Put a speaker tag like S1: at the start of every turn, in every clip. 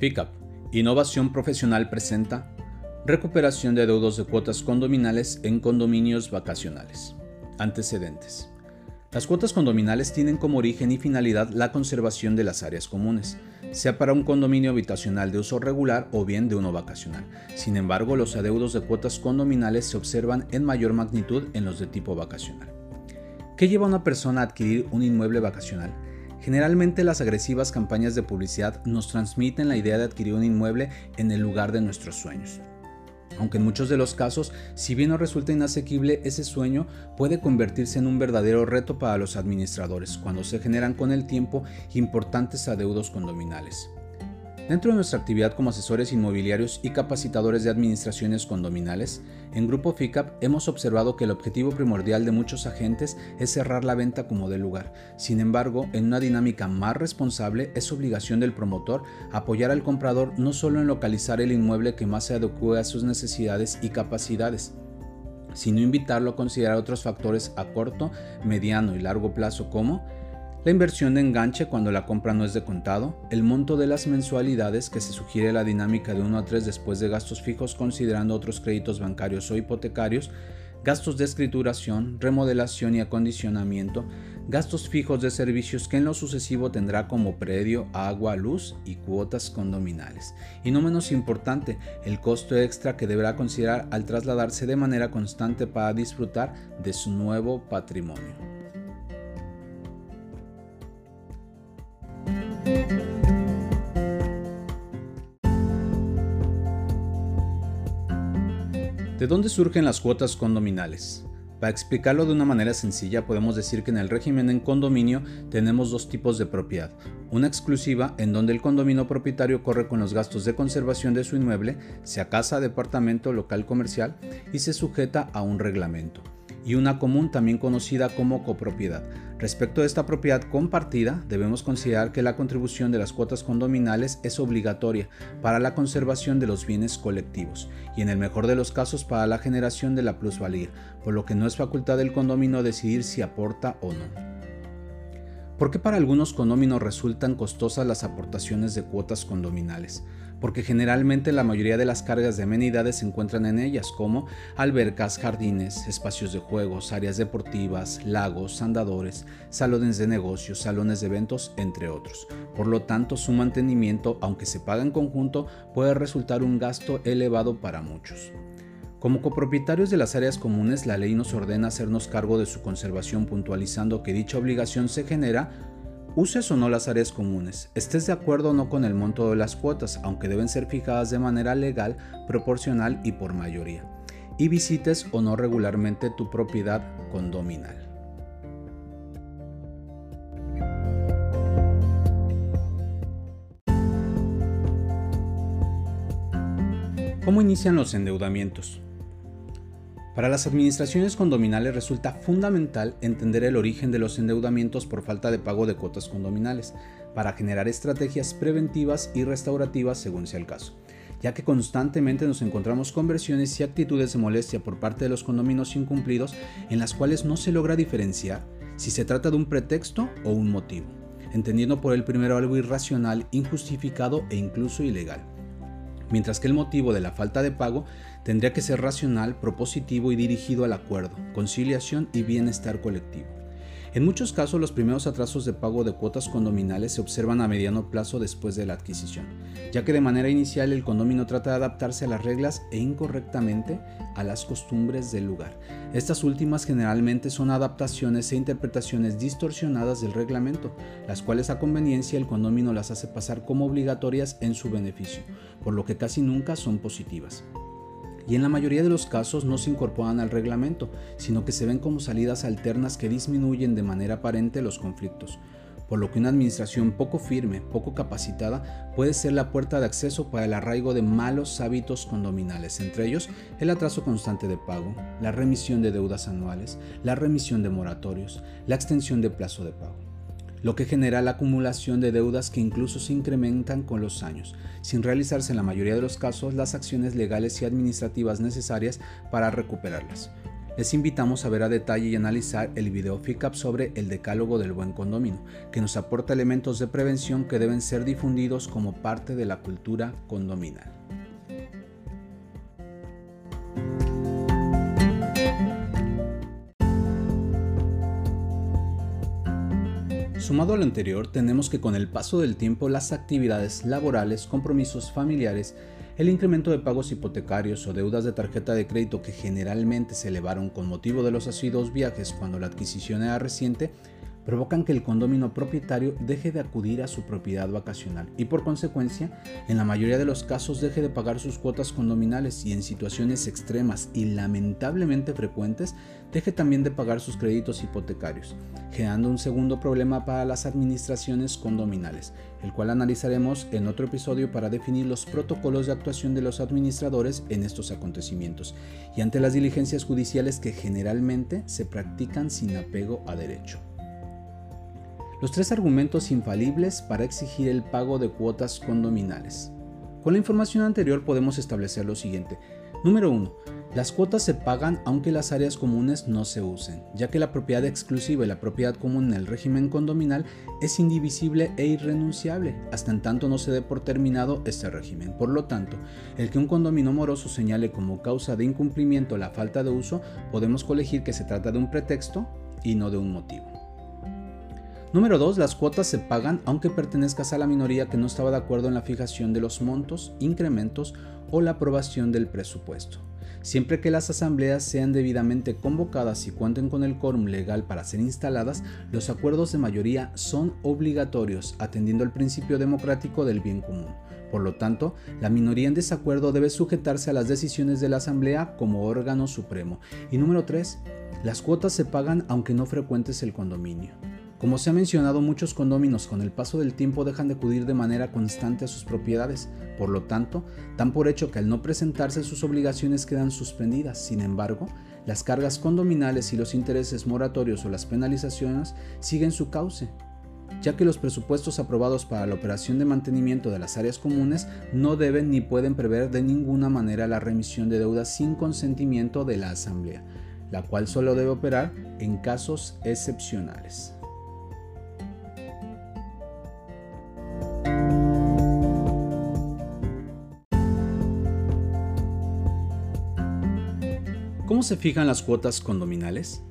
S1: FICAP, Innovación Profesional presenta Recuperación de deudos de cuotas condominales en condominios vacacionales. Antecedentes. Las cuotas condominales tienen como origen y finalidad la conservación de las áreas comunes, sea para un condominio habitacional de uso regular o bien de uno vacacional. Sin embargo, los adeudos de cuotas condominales se observan en mayor magnitud en los de tipo vacacional. ¿Qué lleva a una persona a adquirir un inmueble vacacional? Generalmente las agresivas campañas de publicidad nos transmiten la idea de adquirir un inmueble en el lugar de nuestros sueños. Aunque en muchos de los casos, si bien no resulta inasequible, ese sueño puede convertirse en un verdadero reto para los administradores cuando se generan con el tiempo importantes adeudos condominales. Dentro de nuestra actividad como asesores inmobiliarios y capacitadores de administraciones condominales, en Grupo FICAP hemos observado que el objetivo primordial de muchos agentes es cerrar la venta como del lugar. Sin embargo, en una dinámica más responsable, es obligación del promotor apoyar al comprador no solo en localizar el inmueble que más se adecue a sus necesidades y capacidades, sino invitarlo a considerar otros factores a corto, mediano y largo plazo como la inversión de enganche cuando la compra no es de contado, el monto de las mensualidades que se sugiere la dinámica de 1 a 3 después de gastos fijos considerando otros créditos bancarios o hipotecarios, gastos de escrituración, remodelación y acondicionamiento, gastos fijos de servicios que en lo sucesivo tendrá como predio agua, luz y cuotas condominales. Y no menos importante, el costo extra que deberá considerar al trasladarse de manera constante para disfrutar de su nuevo patrimonio. Dónde surgen las cuotas condominales? Para explicarlo de una manera sencilla, podemos decir que en el régimen en condominio tenemos dos tipos de propiedad. Una exclusiva, en donde el condominio propietario corre con los gastos de conservación de su inmueble, sea casa, departamento, local comercial, y se sujeta a un reglamento y una común también conocida como copropiedad. Respecto a esta propiedad compartida, debemos considerar que la contribución de las cuotas condominales es obligatoria para la conservación de los bienes colectivos y en el mejor de los casos para la generación de la plusvalía, por lo que no es facultad del condominio decidir si aporta o no. ¿Por qué para algunos condóminos resultan costosas las aportaciones de cuotas condominales? Porque generalmente la mayoría de las cargas de amenidades se encuentran en ellas, como albercas, jardines, espacios de juegos, áreas deportivas, lagos, andadores, salones de negocios, salones de eventos, entre otros. Por lo tanto, su mantenimiento, aunque se paga en conjunto, puede resultar un gasto elevado para muchos. Como copropietarios de las áreas comunes, la ley nos ordena hacernos cargo de su conservación puntualizando que dicha obligación se genera Uses o no las áreas comunes, estés de acuerdo o no con el monto de las cuotas, aunque deben ser fijadas de manera legal, proporcional y por mayoría, y visites o no regularmente tu propiedad condominal. ¿Cómo inician los endeudamientos? Para las administraciones condominales resulta fundamental entender el origen de los endeudamientos por falta de pago de cuotas condominales, para generar estrategias preventivas y restaurativas según sea el caso, ya que constantemente nos encontramos con versiones y actitudes de molestia por parte de los condominios incumplidos en las cuales no se logra diferenciar si se trata de un pretexto o un motivo, entendiendo por el primero algo irracional, injustificado e incluso ilegal mientras que el motivo de la falta de pago tendría que ser racional, propositivo y dirigido al acuerdo, conciliación y bienestar colectivo. En muchos casos los primeros atrasos de pago de cuotas condominales se observan a mediano plazo después de la adquisición, ya que de manera inicial el condominio trata de adaptarse a las reglas e incorrectamente a las costumbres del lugar. Estas últimas generalmente son adaptaciones e interpretaciones distorsionadas del reglamento, las cuales a conveniencia el condominio las hace pasar como obligatorias en su beneficio, por lo que casi nunca son positivas y en la mayoría de los casos no se incorporan al reglamento, sino que se ven como salidas alternas que disminuyen de manera aparente los conflictos, por lo que una administración poco firme, poco capacitada, puede ser la puerta de acceso para el arraigo de malos hábitos condominales, entre ellos el atraso constante de pago, la remisión de deudas anuales, la remisión de moratorios, la extensión de plazo de pago lo que genera la acumulación de deudas que incluso se incrementan con los años, sin realizarse en la mayoría de los casos las acciones legales y administrativas necesarias para recuperarlas. les invitamos a ver a detalle y analizar el video FICAP sobre el decálogo del buen condominio, que nos aporta elementos de prevención que deben ser difundidos como parte de la cultura condominal. Sumado a lo anterior, tenemos que con el paso del tiempo las actividades laborales, compromisos familiares, el incremento de pagos hipotecarios o deudas de tarjeta de crédito que generalmente se elevaron con motivo de los asiduos viajes cuando la adquisición era reciente, provocan que el condomino propietario deje de acudir a su propiedad vacacional y por consecuencia, en la mayoría de los casos deje de pagar sus cuotas condominales y en situaciones extremas y lamentablemente frecuentes, deje también de pagar sus créditos hipotecarios, generando un segundo problema para las administraciones condominales, el cual analizaremos en otro episodio para definir los protocolos de actuación de los administradores en estos acontecimientos y ante las diligencias judiciales que generalmente se practican sin apego a derecho. Los tres argumentos infalibles para exigir el pago de cuotas condominales. Con la información anterior podemos establecer lo siguiente. Número 1. Las cuotas se pagan aunque las áreas comunes no se usen, ya que la propiedad exclusiva y la propiedad común en el régimen condominal es indivisible e irrenunciable, hasta en tanto no se dé por terminado este régimen. Por lo tanto, el que un condominio moroso señale como causa de incumplimiento la falta de uso, podemos colegir que se trata de un pretexto y no de un motivo. Número 2. Las cuotas se pagan aunque pertenezcas a la minoría que no estaba de acuerdo en la fijación de los montos, incrementos o la aprobación del presupuesto. Siempre que las asambleas sean debidamente convocadas y cuenten con el quórum legal para ser instaladas, los acuerdos de mayoría son obligatorios, atendiendo al principio democrático del bien común. Por lo tanto, la minoría en desacuerdo debe sujetarse a las decisiones de la asamblea como órgano supremo. Y número 3. Las cuotas se pagan aunque no frecuentes el condominio. Como se ha mencionado, muchos condóminos con el paso del tiempo dejan de acudir de manera constante a sus propiedades, por lo tanto, dan por hecho que al no presentarse sus obligaciones quedan suspendidas. Sin embargo, las cargas condominales y los intereses moratorios o las penalizaciones siguen su cauce, ya que los presupuestos aprobados para la operación de mantenimiento de las áreas comunes no deben ni pueden prever de ninguna manera la remisión de deudas sin consentimiento de la Asamblea, la cual solo debe operar en casos excepcionales. ¿Cómo se fijan las cuotas condominales?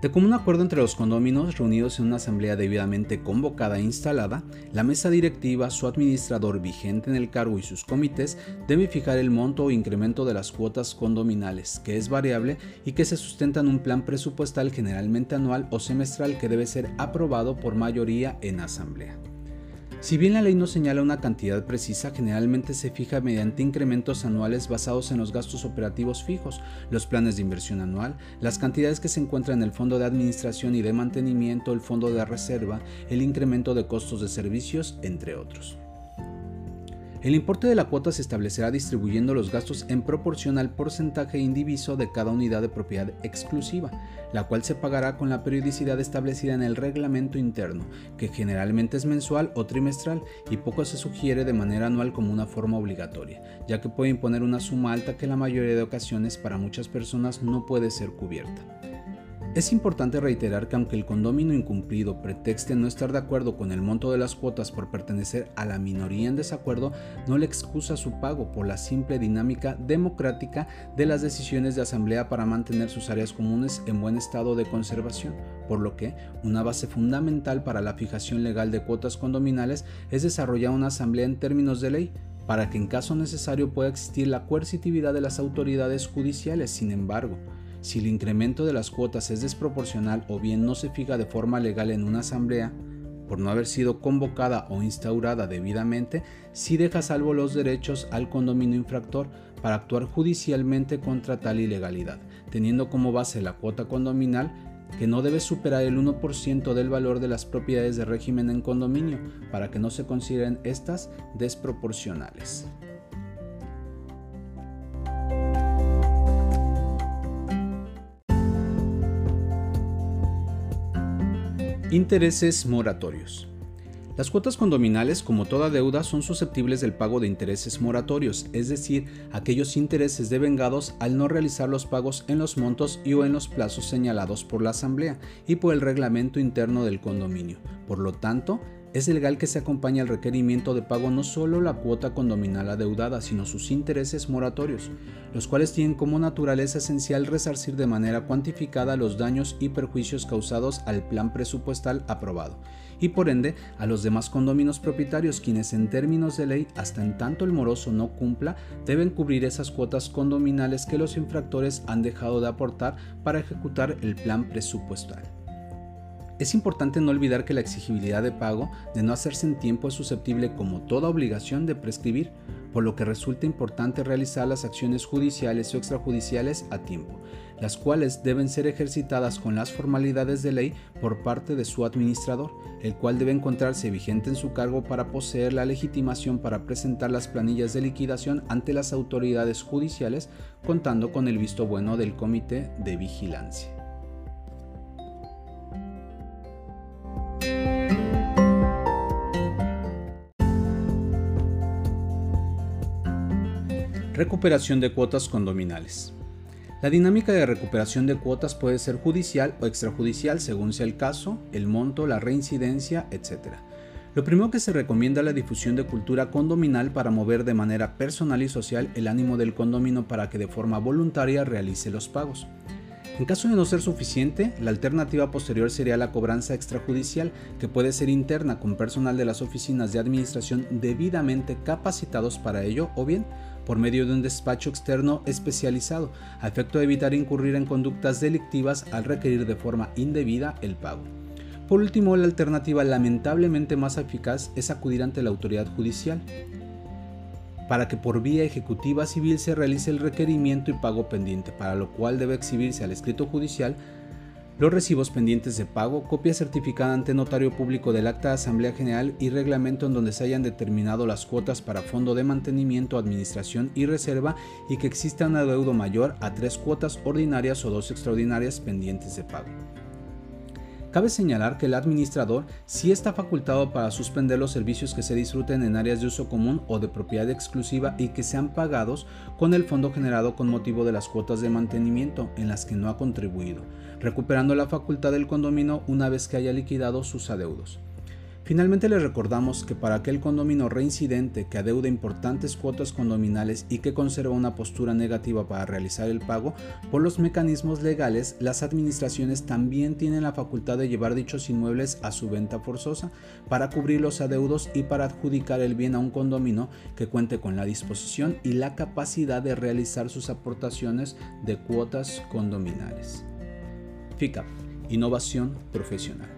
S1: De común acuerdo entre los condóminos reunidos en una asamblea debidamente convocada e instalada, la mesa directiva, su administrador vigente en el cargo y sus comités deben fijar el monto o incremento de las cuotas condominales, que es variable y que se sustenta en un plan presupuestal generalmente anual o semestral que debe ser aprobado por mayoría en asamblea. Si bien la ley no señala una cantidad precisa, generalmente se fija mediante incrementos anuales basados en los gastos operativos fijos, los planes de inversión anual, las cantidades que se encuentran en el fondo de administración y de mantenimiento, el fondo de reserva, el incremento de costos de servicios, entre otros. El importe de la cuota se establecerá distribuyendo los gastos en proporción al porcentaje indiviso de cada unidad de propiedad exclusiva, la cual se pagará con la periodicidad establecida en el reglamento interno, que generalmente es mensual o trimestral y poco se sugiere de manera anual como una forma obligatoria, ya que puede imponer una suma alta que en la mayoría de ocasiones para muchas personas no puede ser cubierta. Es importante reiterar que aunque el condomino incumplido pretexte no estar de acuerdo con el monto de las cuotas por pertenecer a la minoría en desacuerdo, no le excusa su pago por la simple dinámica democrática de las decisiones de asamblea para mantener sus áreas comunes en buen estado de conservación, por lo que una base fundamental para la fijación legal de cuotas condominales es desarrollar una asamblea en términos de ley, para que en caso necesario pueda existir la coercitividad de las autoridades judiciales. Sin embargo, si el incremento de las cuotas es desproporcional o bien no se fija de forma legal en una asamblea, por no haber sido convocada o instaurada debidamente, sí deja salvo los derechos al condominio infractor para actuar judicialmente contra tal ilegalidad, teniendo como base la cuota condominal que no debe superar el 1% del valor de las propiedades de régimen en condominio para que no se consideren estas desproporcionales. Intereses moratorios. Las cuotas condominales, como toda deuda, son susceptibles del pago de intereses moratorios, es decir, aquellos intereses devengados al no realizar los pagos en los montos y o en los plazos señalados por la Asamblea y por el reglamento interno del condominio. Por lo tanto, es legal que se acompañe al requerimiento de pago no solo la cuota condominal adeudada, sino sus intereses moratorios, los cuales tienen como naturaleza esencial resarcir de manera cuantificada los daños y perjuicios causados al plan presupuestal aprobado, y por ende a los demás condominios propietarios quienes en términos de ley, hasta en tanto el moroso no cumpla, deben cubrir esas cuotas condominales que los infractores han dejado de aportar para ejecutar el plan presupuestal. Es importante no olvidar que la exigibilidad de pago de no hacerse en tiempo es susceptible como toda obligación de prescribir, por lo que resulta importante realizar las acciones judiciales o extrajudiciales a tiempo, las cuales deben ser ejercitadas con las formalidades de ley por parte de su administrador, el cual debe encontrarse vigente en su cargo para poseer la legitimación para presentar las planillas de liquidación ante las autoridades judiciales, contando con el visto bueno del Comité de Vigilancia. Recuperación de cuotas condominales. La dinámica de recuperación de cuotas puede ser judicial o extrajudicial según sea el caso, el monto, la reincidencia, etc. Lo primero que se recomienda es la difusión de cultura condominal para mover de manera personal y social el ánimo del condomino para que de forma voluntaria realice los pagos. En caso de no ser suficiente, la alternativa posterior sería la cobranza extrajudicial, que puede ser interna con personal de las oficinas de administración debidamente capacitados para ello o bien por medio de un despacho externo especializado, a efecto de evitar incurrir en conductas delictivas al requerir de forma indebida el pago. Por último, la alternativa lamentablemente más eficaz es acudir ante la autoridad judicial para que por vía ejecutiva civil se realice el requerimiento y pago pendiente, para lo cual debe exhibirse al escrito judicial los recibos pendientes de pago, copia certificada ante notario público del acta de Asamblea General y reglamento en donde se hayan determinado las cuotas para fondo de mantenimiento, administración y reserva y que exista un adeudo mayor a tres cuotas ordinarias o dos extraordinarias pendientes de pago. Cabe señalar que el administrador sí está facultado para suspender los servicios que se disfruten en áreas de uso común o de propiedad exclusiva y que sean pagados con el fondo generado con motivo de las cuotas de mantenimiento en las que no ha contribuido, recuperando la facultad del condominio una vez que haya liquidado sus adeudos. Finalmente les recordamos que para aquel condomino reincidente que adeuda importantes cuotas condominales y que conserva una postura negativa para realizar el pago, por los mecanismos legales las administraciones también tienen la facultad de llevar dichos inmuebles a su venta forzosa para cubrir los adeudos y para adjudicar el bien a un condomino que cuente con la disposición y la capacidad de realizar sus aportaciones de cuotas condominales. FICAP, Innovación Profesional.